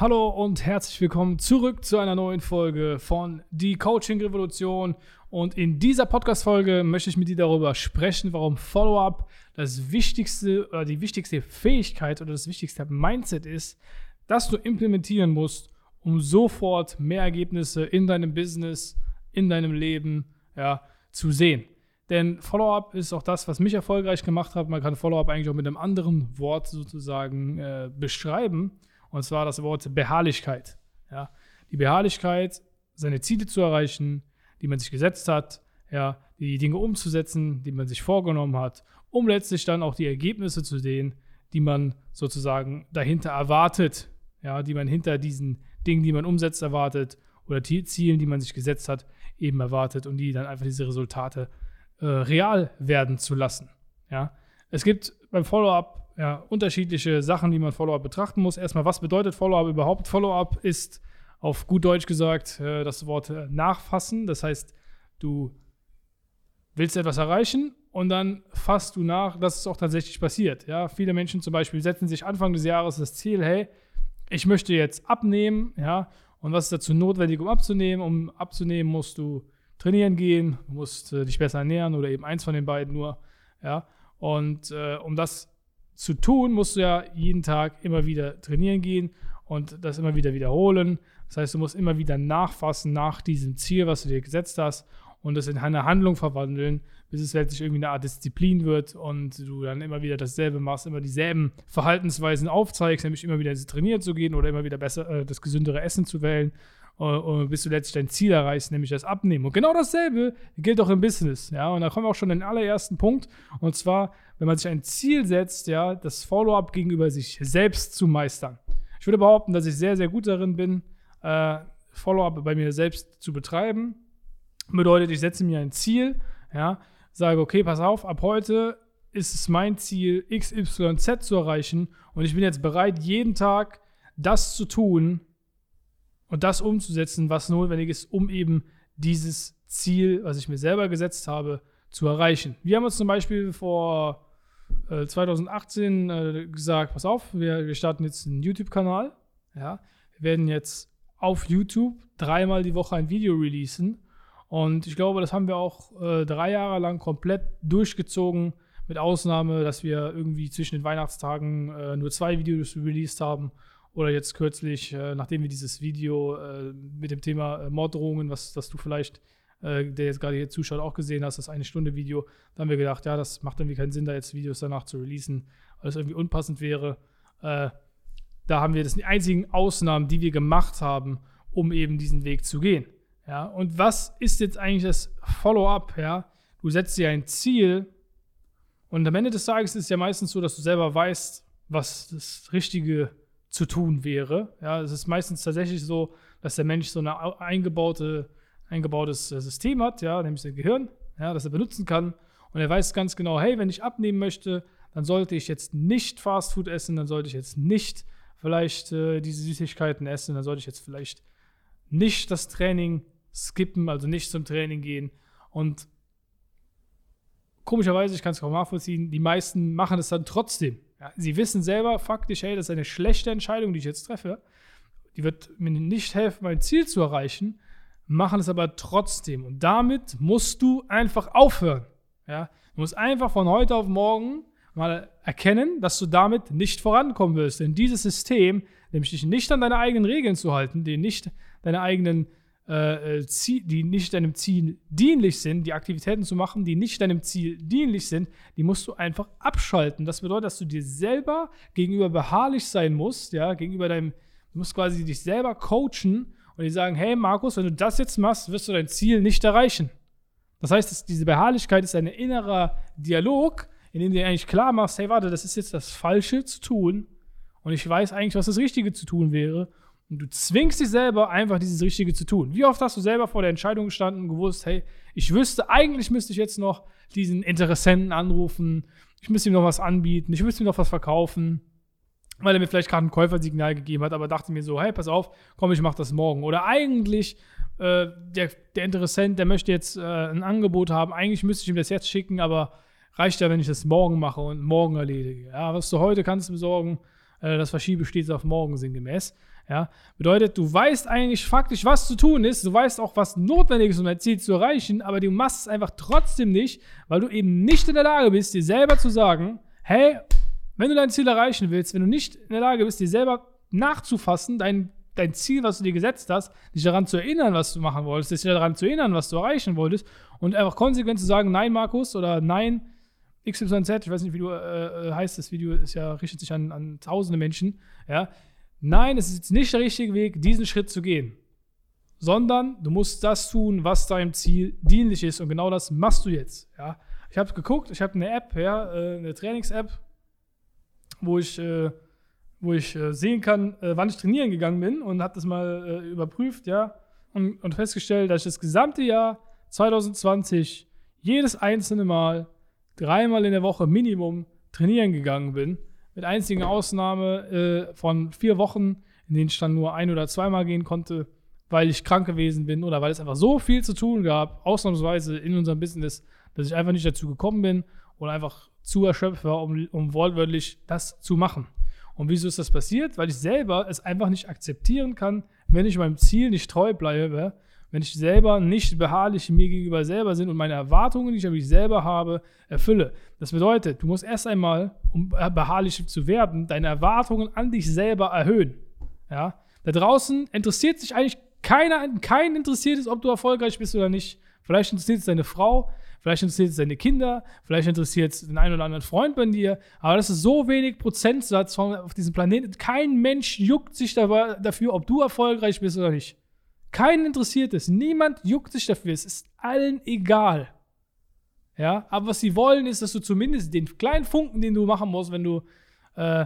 Hallo und herzlich willkommen zurück zu einer neuen Folge von Die Coaching Revolution. Und in dieser Podcast-Folge möchte ich mit dir darüber sprechen, warum Follow-up das wichtigste oder die wichtigste Fähigkeit oder das wichtigste Mindset ist, das du implementieren musst, um sofort mehr Ergebnisse in deinem Business, in deinem Leben ja, zu sehen. Denn Follow-up ist auch das, was mich erfolgreich gemacht hat. Man kann Follow-up eigentlich auch mit einem anderen Wort sozusagen äh, beschreiben. Und zwar das Wort Beharrlichkeit. Ja, die Beharrlichkeit, seine Ziele zu erreichen, die man sich gesetzt hat, ja, die Dinge umzusetzen, die man sich vorgenommen hat, um letztlich dann auch die Ergebnisse zu sehen, die man sozusagen dahinter erwartet, ja, die man hinter diesen Dingen, die man umsetzt, erwartet oder Zielen, die man sich gesetzt hat, eben erwartet und die dann einfach diese Resultate äh, real werden zu lassen. Ja. Es gibt beim Follow-up ja, unterschiedliche Sachen, die man Follow-up betrachten muss. Erstmal, was bedeutet Follow-up überhaupt? Follow-up ist auf gut Deutsch gesagt äh, das Wort äh, nachfassen. Das heißt, du willst etwas erreichen und dann fasst du nach, dass es auch tatsächlich passiert. Ja, viele Menschen zum Beispiel setzen sich Anfang des Jahres das Ziel, hey, ich möchte jetzt abnehmen, ja, und was ist dazu notwendig, um abzunehmen? Um abzunehmen musst du trainieren gehen, musst äh, dich besser ernähren oder eben eins von den beiden nur, ja. Und äh, um das zu tun, musst du ja jeden Tag immer wieder trainieren gehen und das immer wieder wiederholen. Das heißt, du musst immer wieder nachfassen nach diesem Ziel, was du dir gesetzt hast und das in eine Handlung verwandeln, bis es letztlich irgendwie eine Art Disziplin wird und du dann immer wieder dasselbe machst, immer dieselben Verhaltensweisen aufzeigst, nämlich immer wieder trainieren zu gehen oder immer wieder besser äh, das gesündere Essen zu wählen und bis du letztlich dein Ziel erreichst, nämlich das Abnehmen. Und genau dasselbe gilt auch im Business. Ja, und da kommen wir auch schon in den allerersten Punkt. Und zwar, wenn man sich ein Ziel setzt, ja, das Follow-up gegenüber sich selbst zu meistern. Ich würde behaupten, dass ich sehr, sehr gut darin bin, äh, Follow-up bei mir selbst zu betreiben. Bedeutet, ich setze mir ein Ziel, ja, sage, okay, pass auf, ab heute ist es mein Ziel, XYZ zu erreichen und ich bin jetzt bereit, jeden Tag das zu tun, und das umzusetzen, was notwendig ist, um eben dieses Ziel, was ich mir selber gesetzt habe, zu erreichen. Wir haben uns zum Beispiel vor äh, 2018 äh, gesagt, pass auf, wir, starten jetzt einen YouTube-Kanal. Ja? Wir werden jetzt auf YouTube dreimal die Woche ein Video releasen. Und ich glaube, das haben wir auch äh, drei Jahre lang komplett durchgezogen, mit Ausnahme, dass wir irgendwie zwischen den Weihnachtstagen äh, nur zwei Videos released haben oder jetzt kürzlich, äh, nachdem wir dieses Video äh, mit dem Thema äh, Morddrohungen, was das du vielleicht, äh, der jetzt gerade hier zuschaut, auch gesehen hast, das eine Stunde Video, da haben wir gedacht, ja, das macht irgendwie keinen Sinn, da jetzt Videos danach zu releasen, weil es irgendwie unpassend wäre. Äh, da haben wir das die einzigen Ausnahmen, die wir gemacht haben, um eben diesen Weg zu gehen. Ja, und was ist jetzt eigentlich das Follow-up? Ja, du setzt dir ein Ziel und am Ende des Tages ist es ja meistens so, dass du selber weißt, was das Richtige ist zu tun wäre. Ja, es ist meistens tatsächlich so, dass der Mensch so ein eingebaute, eingebautes äh, System hat, ja, nämlich sein Gehirn, ja, das er benutzen kann. Und er weiß ganz genau, hey, wenn ich abnehmen möchte, dann sollte ich jetzt nicht Fastfood essen, dann sollte ich jetzt nicht vielleicht äh, diese Süßigkeiten essen, dann sollte ich jetzt vielleicht nicht das Training skippen, also nicht zum Training gehen. Und komischerweise, ich kann es kaum nachvollziehen, die meisten machen es dann trotzdem. Ja, sie wissen selber faktisch, hey, das ist eine schlechte Entscheidung, die ich jetzt treffe. Die wird mir nicht helfen, mein Ziel zu erreichen, machen es aber trotzdem. Und damit musst du einfach aufhören. Ja? Du musst einfach von heute auf morgen mal erkennen, dass du damit nicht vorankommen wirst. Denn dieses System, nämlich dich nicht an deine eigenen Regeln zu halten, dir nicht deine eigenen äh, äh, die nicht deinem Ziel dienlich sind, die Aktivitäten zu machen, die nicht deinem Ziel dienlich sind, die musst du einfach abschalten. Das bedeutet, dass du dir selber gegenüber beharrlich sein musst, ja, gegenüber deinem, du musst quasi dich selber coachen und die sagen, hey Markus, wenn du das jetzt machst, wirst du dein Ziel nicht erreichen. Das heißt, diese Beharrlichkeit ist ein innerer Dialog, in dem du dir eigentlich klar machst, hey, warte, das ist jetzt das Falsche zu tun und ich weiß eigentlich, was das Richtige zu tun wäre. Und du zwingst dich selber einfach, dieses Richtige zu tun. Wie oft hast du selber vor der Entscheidung gestanden und gewusst, hey, ich wüsste, eigentlich müsste ich jetzt noch diesen Interessenten anrufen, ich müsste ihm noch was anbieten, ich müsste ihm noch was verkaufen, weil er mir vielleicht gerade ein Käufersignal gegeben hat, aber dachte mir so, hey, pass auf, komm, ich mach das morgen. Oder eigentlich, äh, der, der Interessent, der möchte jetzt äh, ein Angebot haben, eigentlich müsste ich ihm das jetzt schicken, aber reicht ja, wenn ich das morgen mache und morgen erledige. Ja, was du heute kannst besorgen, äh, das verschiebe stets auf morgen sinngemäß. Ja, bedeutet, du weißt eigentlich faktisch, was zu tun ist, du weißt auch, was notwendig ist, um dein Ziel zu erreichen, aber du machst es einfach trotzdem nicht, weil du eben nicht in der Lage bist, dir selber zu sagen, hey, wenn du dein Ziel erreichen willst, wenn du nicht in der Lage bist, dir selber nachzufassen, dein, dein Ziel, was du dir gesetzt hast, dich daran zu erinnern, was du machen wolltest, dich daran zu erinnern, was du erreichen wolltest und einfach konsequent zu sagen, nein, Markus, oder nein, XYZ, ich weiß nicht, wie du äh, äh, heißt, das Video ist ja, richtet sich an, an tausende Menschen, ja. Nein, es ist nicht der richtige Weg, diesen Schritt zu gehen. Sondern du musst das tun, was deinem Ziel dienlich ist. Und genau das machst du jetzt. Ja. Ich habe geguckt, ich habe eine App, ja, äh, eine Trainings-App, wo ich, äh, wo ich äh, sehen kann, wann ich trainieren gegangen bin und habe das mal überprüft, ja, und, und festgestellt, dass ich das gesamte Jahr 2020 jedes einzelne Mal dreimal in der Woche Minimum trainieren gegangen bin. Mit einzigen Ausnahme äh, von vier Wochen, in denen ich dann nur ein- oder zweimal gehen konnte, weil ich krank gewesen bin oder weil es einfach so viel zu tun gab, ausnahmsweise in unserem Business, dass ich einfach nicht dazu gekommen bin oder einfach zu erschöpft war, um, um wortwörtlich das zu machen. Und wieso ist das passiert? Weil ich selber es einfach nicht akzeptieren kann, wenn ich meinem Ziel nicht treu bleibe, wenn ich selber nicht beharrlich mir gegenüber selber bin und meine Erwartungen, die ich an mich selber habe, erfülle. Das bedeutet, du musst erst einmal, um beharrlich zu werden, deine Erwartungen an dich selber erhöhen. Ja? Da draußen interessiert sich eigentlich keiner, keinen interessiert es, ob du erfolgreich bist oder nicht. Vielleicht interessiert es deine Frau, vielleicht interessiert es deine Kinder, vielleicht interessiert es den einen oder anderen Freund bei dir, aber das ist so wenig Prozentsatz von, auf diesem Planeten. Kein Mensch juckt sich dabei, dafür, ob du erfolgreich bist oder nicht. Keinen interessiert es. Niemand juckt sich dafür. Es ist allen egal. Ja, aber was sie wollen, ist, dass du zumindest den kleinen Funken, den du machen musst, wenn du, äh,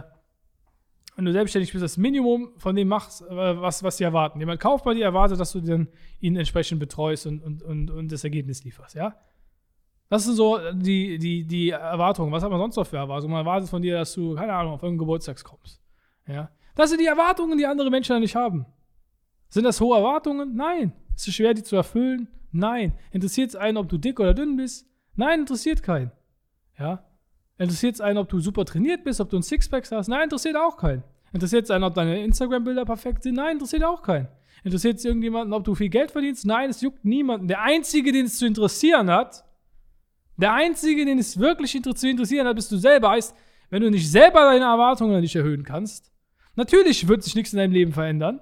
wenn du selbstständig bist, das Minimum von dem machst, äh, was, was sie erwarten. Jemand kauft bei dir, erwartet, dass du dann ihn entsprechend betreust und, und, und, und das Ergebnis lieferst, ja? Das sind so die, die, die Erwartungen. Was hat man sonst noch für Erwartungen? Man erwartet von dir, dass du, keine Ahnung, auf irgendeinen Geburtstag kommst. Ja? Das sind die Erwartungen, die andere Menschen nicht haben. Sind das hohe Erwartungen? Nein. Ist es schwer, die zu erfüllen? Nein. Interessiert es einen, ob du dick oder dünn bist? Nein, interessiert keinen. Ja? Interessiert es einen, ob du super trainiert bist, ob du ein Sixpack hast? Nein, interessiert auch keinen. Interessiert es einen, ob deine Instagram-Bilder perfekt sind? Nein, interessiert auch keinen. Interessiert es irgendjemanden, ob du viel Geld verdienst? Nein, es juckt niemanden. Der Einzige, den es zu interessieren hat, der Einzige, den es wirklich zu interessieren hat, bist du selber. Heißt, wenn du nicht selber deine Erwartungen nicht erhöhen kannst, natürlich wird sich nichts in deinem Leben verändern.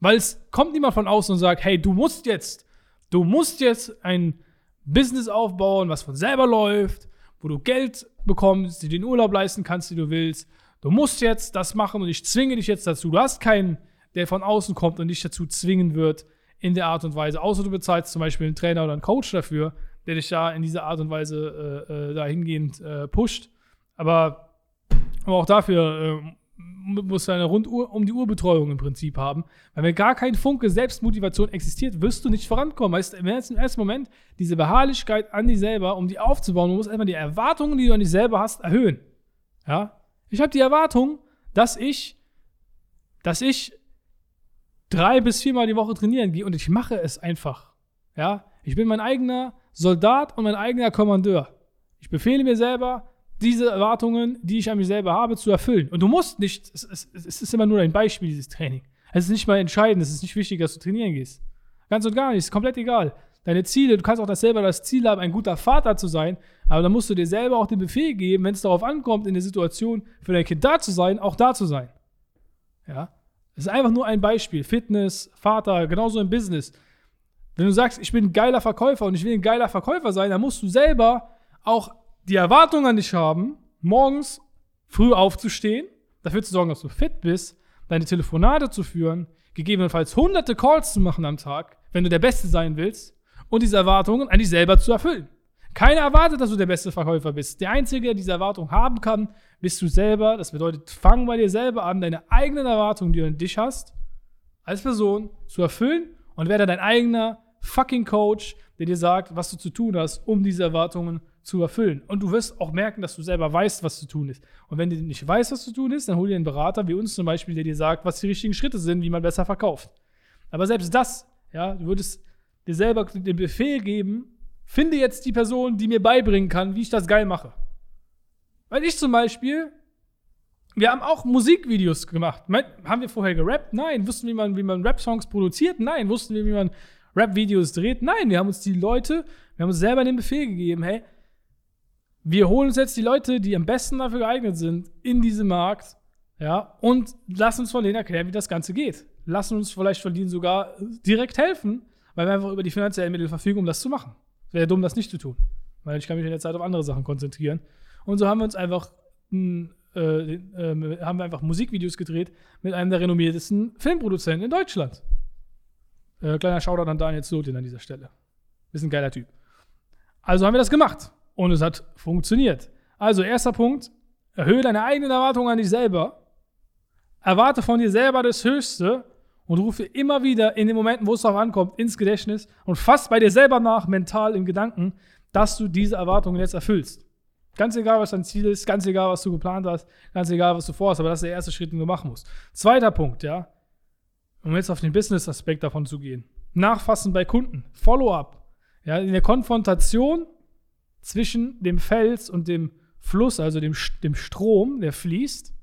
Weil es kommt niemand von außen und sagt, hey, du musst jetzt, du musst jetzt ein Business aufbauen, was von selber läuft, wo du Geld bekommst, dir den Urlaub leisten kannst, den du willst. Du musst jetzt das machen und ich zwinge dich jetzt dazu. Du hast keinen, der von außen kommt und dich dazu zwingen wird in der Art und Weise. Außer du bezahlst zum Beispiel einen Trainer oder einen Coach dafür, der dich da in dieser Art und Weise äh, äh, dahingehend äh, pusht. Aber, aber auch dafür äh, musst du eine rund um die Uhrbetreuung im Prinzip haben. Weil wenn gar kein Funke Selbstmotivation existiert, wirst du nicht vorankommen. Weißt du, im ersten Moment diese Beharrlichkeit an dich selber, um die aufzubauen, du musst erstmal die Erwartungen, die du an dich selber hast, erhöhen. Ja? Ich habe die Erwartung, dass ich, dass ich drei bis viermal die Woche trainieren gehe und ich mache es einfach. Ja? Ich bin mein eigener Soldat und mein eigener Kommandeur. Ich befehle mir selber, diese Erwartungen, die ich an mich selber habe, zu erfüllen. Und du musst nicht, es, es, es ist immer nur ein Beispiel, dieses Training. Es ist nicht mal entscheidend, es ist nicht wichtig, dass du trainieren gehst. Ganz und gar nicht, ist komplett egal. Deine Ziele, du kannst auch das selber das Ziel haben, ein guter Vater zu sein, aber dann musst du dir selber auch den Befehl geben, wenn es darauf ankommt, in der Situation für dein Kind da zu sein, auch da zu sein. Ja? Es ist einfach nur ein Beispiel. Fitness, Vater, genauso im Business. Wenn du sagst, ich bin ein geiler Verkäufer und ich will ein geiler Verkäufer sein, dann musst du selber auch die Erwartung an dich haben, morgens früh aufzustehen, dafür zu sorgen, dass du fit bist, deine Telefonate zu führen, gegebenenfalls hunderte Calls zu machen am Tag, wenn du der Beste sein willst, und diese Erwartungen an dich selber zu erfüllen. Keiner erwartet, dass du der beste Verkäufer bist. Der Einzige, der diese Erwartung haben kann, bist du selber. Das bedeutet, fang bei dir selber an, deine eigenen Erwartungen, die du an dich hast, als Person zu erfüllen und werde dein eigener fucking Coach, der dir sagt, was du zu tun hast, um diese Erwartungen zu erfüllen. Und du wirst auch merken, dass du selber weißt, was zu tun ist. Und wenn du nicht weißt, was zu tun ist, dann hol dir einen Berater wie uns zum Beispiel, der dir sagt, was die richtigen Schritte sind, wie man besser verkauft. Aber selbst das, ja, du würdest dir selber den Befehl geben, finde jetzt die Person, die mir beibringen kann, wie ich das geil mache. Weil ich zum Beispiel, wir haben auch Musikvideos gemacht. Haben wir vorher gerappt? Nein. Wussten wir, wie man, wie man Rap-Songs produziert? Nein. Wussten wir, wie man Rap-Videos dreht? Nein. Wir haben uns die Leute, wir haben uns selber den Befehl gegeben, hey, wir holen uns jetzt die Leute, die am besten dafür geeignet sind, in diesen Markt, ja, und lassen uns von denen erklären, wie das Ganze geht. Lassen uns vielleicht von denen sogar direkt helfen, weil wir einfach über die finanziellen Mittel verfügen, um das zu machen. Wäre dumm, das nicht zu tun. Weil ich kann mich in der Zeit auf andere Sachen konzentrieren. Und so haben wir uns einfach, äh, äh, haben wir einfach Musikvideos gedreht mit einem der renommiertesten Filmproduzenten in Deutschland. Äh, kleiner Shoutout an Daniel Slotin an dieser Stelle. Ist ein geiler Typ. Also haben wir das gemacht. Und es hat funktioniert. Also, erster Punkt: Erhöhe deine eigenen Erwartungen an dich selber. Erwarte von dir selber das Höchste und rufe immer wieder in den Momenten, wo es darauf ankommt, ins Gedächtnis und fass bei dir selber nach, mental im Gedanken, dass du diese Erwartungen jetzt erfüllst. Ganz egal, was dein Ziel ist, ganz egal, was du geplant hast, ganz egal, was du vorhast, aber das ist der erste Schritt, den du machen musst. Zweiter Punkt, ja, um jetzt auf den Business-Aspekt davon zu gehen. Nachfassen bei Kunden, Follow-up. Ja, in der Konfrontation zwischen dem Fels und dem Fluss, also dem, dem Strom, der fließt,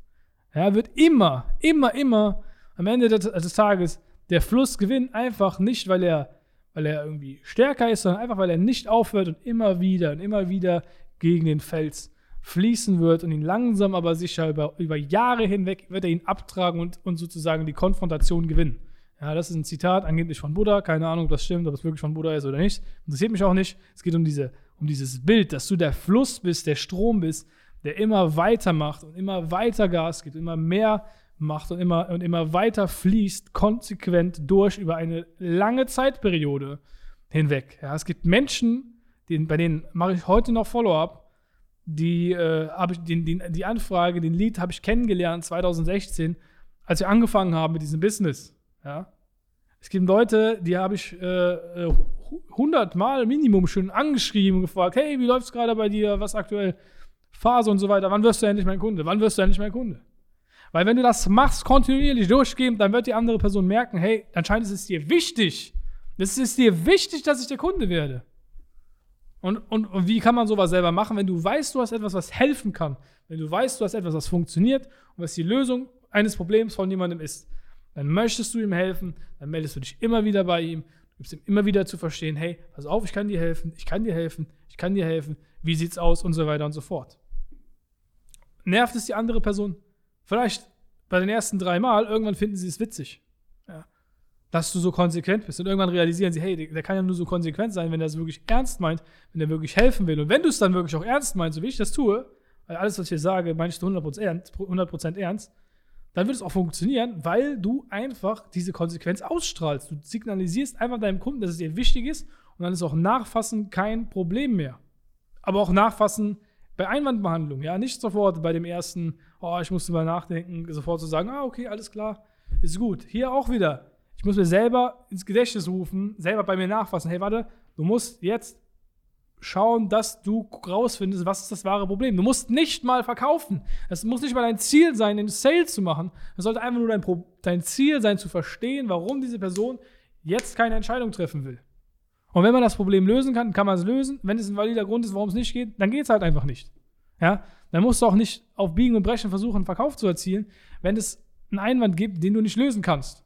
ja, wird immer, immer, immer am Ende des, des Tages der Fluss gewinnen, einfach nicht, weil er, weil er irgendwie stärker ist, sondern einfach, weil er nicht aufhört und immer wieder und immer wieder gegen den Fels fließen wird und ihn langsam aber sicher über, über Jahre hinweg wird er ihn abtragen und, und sozusagen die Konfrontation gewinnen. Ja, das ist ein Zitat angeblich von Buddha. Keine Ahnung, ob das stimmt, ob es wirklich von Buddha ist oder nicht. Interessiert mich auch nicht. Es geht um, diese, um dieses Bild, dass du der Fluss bist, der Strom bist, der immer weitermacht und immer weiter Gas gibt, immer mehr macht und immer, und immer weiter fließt, konsequent durch über eine lange Zeitperiode hinweg. Ja, es gibt Menschen, die, bei denen mache ich heute noch Follow-up, die äh, den, den, die Anfrage, den Lead habe ich kennengelernt 2016, als wir angefangen haben mit diesem Business. Ja. Es gibt Leute, die habe ich äh, 100 äh, Mal Minimum schon angeschrieben gefragt, hey, wie läuft es gerade bei dir, was aktuell Phase und so weiter, wann wirst du endlich mein Kunde, wann wirst du endlich mein Kunde? Weil wenn du das machst, kontinuierlich durchgehend, dann wird die andere Person merken, hey, anscheinend ist es dir wichtig. Es ist dir wichtig, dass ich der Kunde werde. Und, und, und wie kann man sowas selber machen, wenn du weißt, du hast etwas, was helfen kann, wenn du weißt, du hast etwas, was funktioniert und was die Lösung eines Problems von jemandem ist, dann möchtest du ihm helfen, dann meldest du dich immer wieder bei ihm, du gibst ihm immer wieder zu verstehen, hey, pass auf, ich kann dir helfen, ich kann dir helfen, ich kann dir helfen, wie sieht's aus und so weiter und so fort. Nervt es die andere Person? Vielleicht bei den ersten drei Mal, irgendwann finden sie es witzig. Ja. Dass du so konsequent bist. Und irgendwann realisieren sie, hey, der kann ja nur so konsequent sein, wenn er es wirklich ernst meint, wenn er wirklich helfen will. Und wenn du es dann wirklich auch ernst meinst, so wie ich das tue, weil alles, was ich hier sage, meinst du 100% ernst, 100% ernst, dann wird es auch funktionieren, weil du einfach diese Konsequenz ausstrahlst. Du signalisierst einfach deinem Kunden, dass es dir wichtig ist und dann ist auch Nachfassen kein Problem mehr. Aber auch Nachfassen bei Einwandbehandlung, ja, nicht sofort bei dem ersten, oh, ich musste mal nachdenken, sofort zu sagen, ah, okay, alles klar, ist gut. Hier auch wieder. Ich muss mir selber ins Gedächtnis rufen, selber bei mir nachfassen. Hey, warte, du musst jetzt schauen, dass du rausfindest, was ist das wahre Problem. Du musst nicht mal verkaufen. Es muss nicht mal dein Ziel sein, den Sale zu machen. Es sollte einfach nur dein, dein Ziel sein, zu verstehen, warum diese Person jetzt keine Entscheidung treffen will. Und wenn man das Problem lösen kann, kann man es lösen. Wenn es ein valider Grund ist, warum es nicht geht, dann geht es halt einfach nicht. Ja? Dann musst du auch nicht auf Biegen und Brechen versuchen, einen Verkauf zu erzielen, wenn es einen Einwand gibt, den du nicht lösen kannst.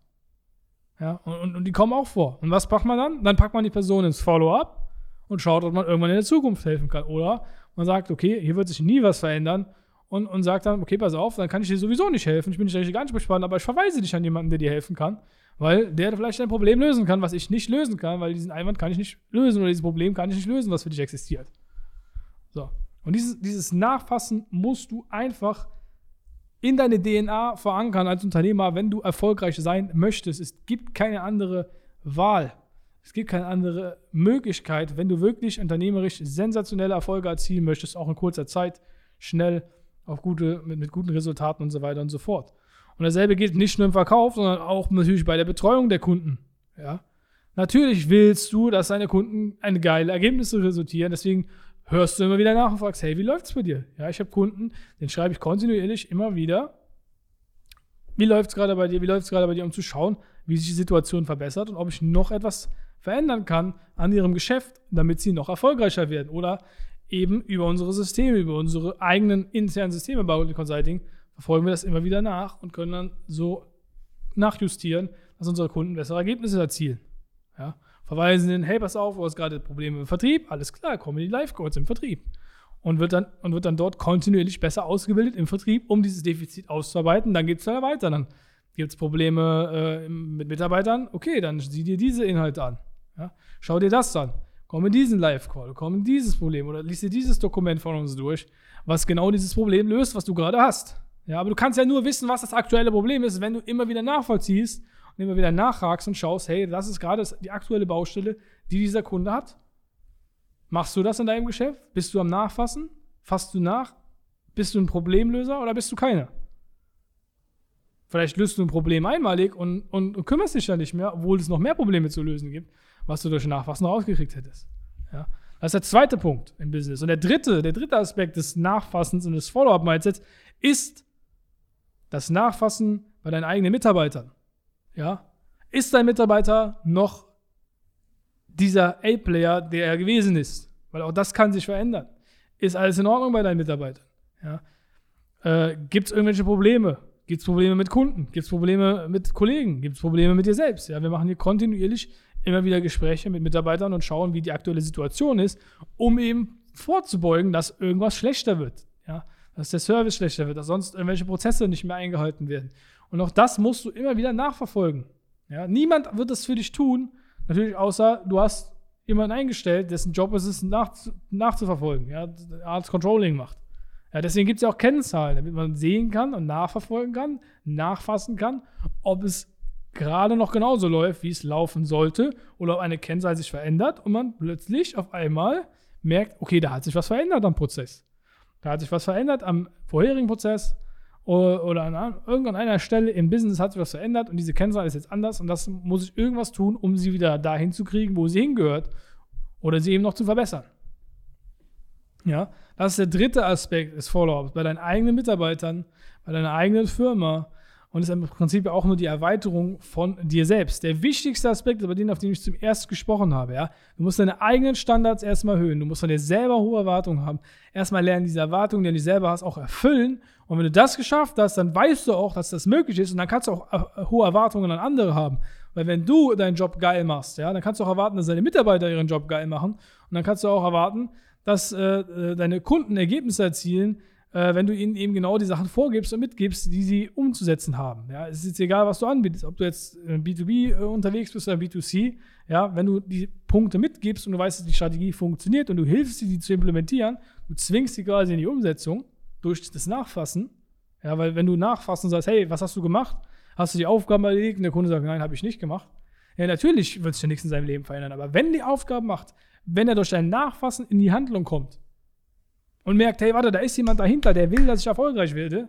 Ja? Und, und, und die kommen auch vor. Und was macht man dann? Dann packt man die Person ins Follow-up und schaut, ob man irgendwann in der Zukunft helfen kann. Oder man sagt, okay, hier wird sich nie was verändern und, und sagt dann, okay, pass auf, dann kann ich dir sowieso nicht helfen. Ich bin nicht der richtige Ansprechpartner, aber ich verweise dich an jemanden, der dir helfen kann weil der vielleicht ein Problem lösen kann, was ich nicht lösen kann, weil diesen Einwand kann ich nicht lösen oder dieses Problem kann ich nicht lösen, was für dich existiert. So. Und dieses, dieses Nachfassen musst du einfach in deine DNA verankern als Unternehmer, wenn du erfolgreich sein möchtest. Es gibt keine andere Wahl. Es gibt keine andere Möglichkeit, wenn du wirklich unternehmerisch sensationelle Erfolge erzielen möchtest, auch in kurzer Zeit, schnell, auf gute, mit, mit guten Resultaten und so weiter und so fort. Und dasselbe gilt nicht nur im Verkauf, sondern auch natürlich bei der Betreuung der Kunden. Ja? Natürlich willst du, dass deine Kunden eine geile Ergebnisse resultieren. Deswegen hörst du immer wieder nach und fragst, hey, wie läuft's bei dir? Ja, ich habe Kunden, den schreibe ich kontinuierlich immer wieder. Wie läuft's gerade bei dir? Wie läuft's gerade bei dir, um zu schauen, wie sich die Situation verbessert und ob ich noch etwas verändern kann an ihrem Geschäft, damit sie noch erfolgreicher werden oder eben über unsere Systeme, über unsere eigenen internen Systeme bei Holy Consulting verfolgen wir das immer wieder nach und können dann so nachjustieren, dass unsere Kunden bessere Ergebnisse erzielen. Ja? Verweisen den, hey, pass auf, du hast gerade Probleme im Vertrieb, alles klar, kommen die Live-Codes im Vertrieb. Und wird, dann, und wird dann dort kontinuierlich besser ausgebildet im Vertrieb, um dieses Defizit auszuarbeiten. Dann geht es weiter. Dann gibt es Probleme äh, mit Mitarbeitern. Okay, dann sieh dir diese Inhalte an. Ja? Schau dir das an. Komm in diesen Live-Call, komm in dieses Problem oder lies dir dieses Dokument von uns durch, was genau dieses Problem löst, was du gerade hast. Ja, aber du kannst ja nur wissen, was das aktuelle Problem ist, wenn du immer wieder nachvollziehst und immer wieder nachhakst und schaust, hey, das ist gerade die aktuelle Baustelle, die dieser Kunde hat. Machst du das in deinem Geschäft? Bist du am Nachfassen? Fasst du nach? Bist du ein Problemlöser oder bist du keiner? Vielleicht löst du ein Problem einmalig und, und, und kümmerst dich ja nicht mehr, obwohl es noch mehr Probleme zu lösen gibt was du durch Nachfassen rausgekriegt hättest. Ja? Das ist der zweite Punkt im Business. Und der dritte, der dritte Aspekt des Nachfassens und des Follow-up-Mindsets ist das Nachfassen bei deinen eigenen Mitarbeitern. Ja? Ist dein Mitarbeiter noch dieser A-Player, der er gewesen ist? Weil auch das kann sich verändern. Ist alles in Ordnung bei deinen Mitarbeitern? Ja? Äh, Gibt es irgendwelche Probleme? Gibt es Probleme mit Kunden? Gibt es Probleme mit Kollegen? Gibt es Probleme mit dir selbst? Ja, wir machen hier kontinuierlich immer wieder Gespräche mit Mitarbeitern und schauen, wie die aktuelle Situation ist, um eben vorzubeugen, dass irgendwas schlechter wird. Ja? Dass der Service schlechter wird, dass sonst irgendwelche Prozesse nicht mehr eingehalten werden. Und auch das musst du immer wieder nachverfolgen. Ja? Niemand wird das für dich tun, natürlich außer du hast jemanden eingestellt, dessen Job ist es, nach, nachzuverfolgen, ja? Art Controlling macht. Ja, deswegen gibt es ja auch Kennzahlen, damit man sehen kann und nachverfolgen kann, nachfassen kann, ob es gerade noch genauso läuft, wie es laufen sollte, oder ob eine Kennzahl sich verändert und man plötzlich auf einmal merkt, okay, da hat sich was verändert am Prozess. Da hat sich was verändert am vorherigen Prozess oder, oder an irgendeiner Stelle im Business hat sich was verändert und diese Kennzahl ist jetzt anders und das muss ich irgendwas tun, um sie wieder dahin zu kriegen, wo sie hingehört oder sie eben noch zu verbessern. Ja, das ist der dritte Aspekt des Follow-ups bei deinen eigenen Mitarbeitern, bei deiner eigenen Firma und ist im Prinzip auch nur die Erweiterung von dir selbst. Der wichtigste Aspekt, über den, auf den ich zum ersten gesprochen habe, ja, du musst deine eigenen Standards erstmal erhöhen. Du musst von dir selber hohe Erwartungen haben. Erstmal lernen, diese Erwartungen, die du selber hast, auch erfüllen. Und wenn du das geschafft hast, dann weißt du auch, dass das möglich ist und dann kannst du auch äh, hohe Erwartungen an andere haben. Weil wenn du deinen Job geil machst, ja, dann kannst du auch erwarten, dass deine Mitarbeiter ihren Job geil machen. Und dann kannst du auch erwarten, dass äh, äh deine Kunden Ergebnisse erzielen, äh, wenn du ihnen eben genau die Sachen vorgibst und mitgibst, die sie umzusetzen haben. Ja, es ist jetzt egal, was du anbietest, ob du jetzt B2B äh, unterwegs bist oder B2C. Ja, wenn du die Punkte mitgibst und du weißt, dass die Strategie funktioniert und du hilfst sie, die zu implementieren, du zwingst sie quasi in die Umsetzung durch das Nachfassen. Ja, weil wenn du nachfassen sagst, hey, was hast du gemacht? Hast du die Aufgaben erledigt? Und der Kunde sagt, nein, habe ich nicht gemacht. Ja, natürlich wird sich ja nichts in seinem Leben verändern. Aber wenn die Aufgaben macht, wenn er durch dein Nachfassen in die Handlung kommt, und merkt, hey, warte, da ist jemand dahinter, der will, dass ich erfolgreich werde,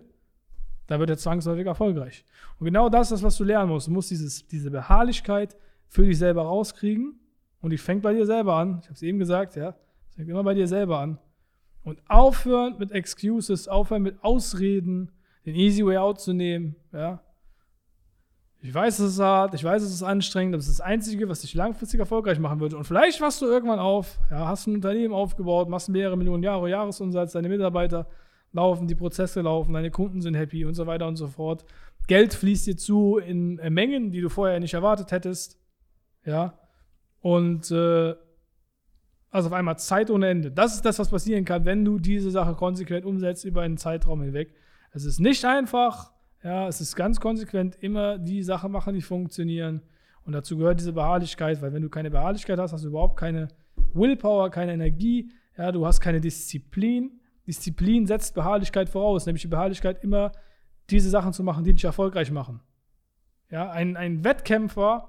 da wird er zwangsläufig erfolgreich. Und genau das ist, was du lernen musst. Du musst dieses, diese Beharrlichkeit für dich selber rauskriegen und die fängt bei dir selber an. Ich habe es eben gesagt, ja. Es fängt immer bei dir selber an. Und aufhören mit Excuses, aufhören mit Ausreden, den easy way out zu nehmen, ja. Ich weiß, es ist hart, ich weiß, es ist anstrengend, aber es ist das Einzige, was dich langfristig erfolgreich machen würde. Und vielleicht wachst du irgendwann auf, ja, hast ein Unternehmen aufgebaut, machst mehrere Millionen Jahre Jahresumsatz, deine Mitarbeiter laufen, die Prozesse laufen, deine Kunden sind happy und so weiter und so fort. Geld fließt dir zu in äh, Mengen, die du vorher nicht erwartet hättest. Ja. Und äh, also auf einmal Zeit ohne Ende. Das ist das, was passieren kann, wenn du diese Sache konsequent umsetzt über einen Zeitraum hinweg. Es ist nicht einfach, ja, es ist ganz konsequent immer die Sachen machen, die funktionieren. Und dazu gehört diese Beharrlichkeit, weil wenn du keine Beharrlichkeit hast, hast du überhaupt keine Willpower, keine Energie, ja, du hast keine Disziplin. Disziplin setzt Beharrlichkeit voraus, nämlich die Beharrlichkeit immer diese Sachen zu machen, die dich erfolgreich machen. Ja, ein, ein Wettkämpfer,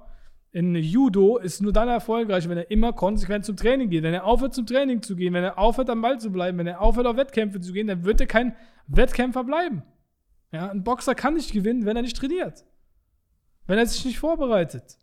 in Judo ist nur dann erfolgreich, wenn er immer konsequent zum Training geht. Wenn er aufhört, zum Training zu gehen, wenn er aufhört, am Ball zu bleiben, wenn er aufhört, auf Wettkämpfe zu gehen, dann wird er kein Wettkämpfer bleiben. Ja, ein Boxer kann nicht gewinnen, wenn er nicht trainiert. Wenn er sich nicht vorbereitet.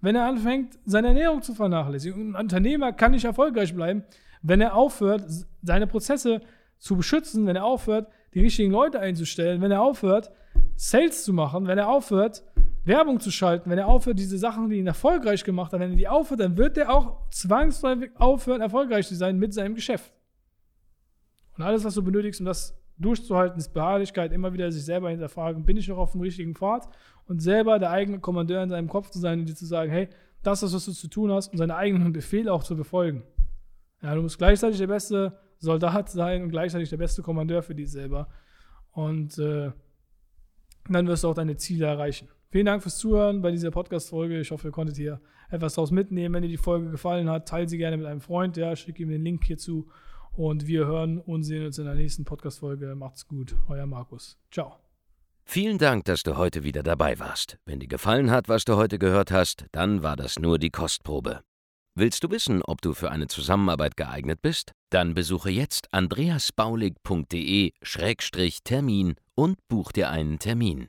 Wenn er anfängt, seine Ernährung zu vernachlässigen. Ein Unternehmer kann nicht erfolgreich bleiben, wenn er aufhört, seine Prozesse zu beschützen, wenn er aufhört, die richtigen Leute einzustellen, wenn er aufhört, Sales zu machen, wenn er aufhört, Werbung zu schalten, wenn er aufhört, diese Sachen, die ihn erfolgreich gemacht haben, wenn er die aufhört, dann wird er auch zwangsläufig aufhören, erfolgreich zu sein mit seinem Geschäft. Und alles, was du benötigst, um das durchzuhalten, ist Beharrlichkeit, immer wieder sich selber hinterfragen, bin ich noch auf dem richtigen Pfad? Und selber der eigene Kommandeur in seinem Kopf zu sein und dir zu sagen, hey, das ist, was du zu tun hast und seine eigenen Befehle auch zu befolgen. Ja, du musst gleichzeitig der beste Soldat sein und gleichzeitig der beste Kommandeur für dich selber. Und äh, dann wirst du auch deine Ziele erreichen. Vielen Dank fürs Zuhören bei dieser Podcast-Folge. Ich hoffe, ihr konntet hier etwas daraus mitnehmen. Wenn dir die Folge gefallen hat, teile sie gerne mit einem Freund. Ja, schick ihm den Link hierzu. Und wir hören und sehen uns in der nächsten Podcast-Folge. Macht's gut. Euer Markus. Ciao. Vielen Dank, dass du heute wieder dabei warst. Wenn dir gefallen hat, was du heute gehört hast, dann war das nur die Kostprobe. Willst du wissen, ob du für eine Zusammenarbeit geeignet bist? Dann besuche jetzt andreasbaulig.de-termin und buch dir einen Termin.